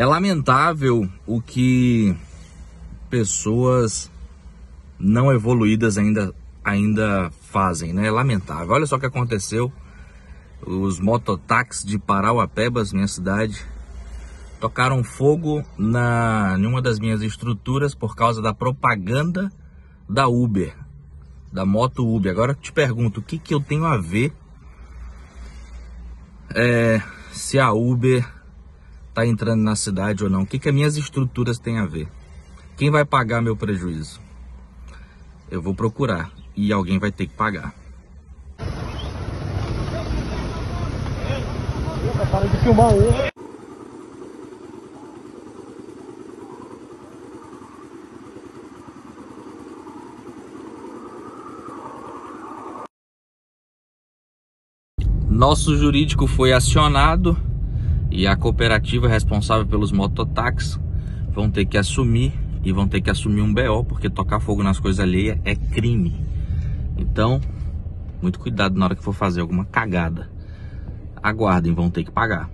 É lamentável o que pessoas não evoluídas ainda, ainda fazem, né? É lamentável. Olha só o que aconteceu. Os mototáxis de Parauapebas, minha cidade, tocaram fogo na, em uma das minhas estruturas por causa da propaganda da Uber, da moto Uber. Agora te pergunto, o que, que eu tenho a ver é, se a Uber está entrando na cidade ou não? O que, que as minhas estruturas têm a ver? Quem vai pagar meu prejuízo? Eu vou procurar e alguém vai ter que pagar. Para de filmar aí. Nosso jurídico foi acionado e a cooperativa responsável pelos mototáxis vão ter que assumir e vão ter que assumir um BO, porque tocar fogo nas coisas alheias é crime. Então, muito cuidado na hora que for fazer alguma cagada. Aguardem, vão ter que pagar.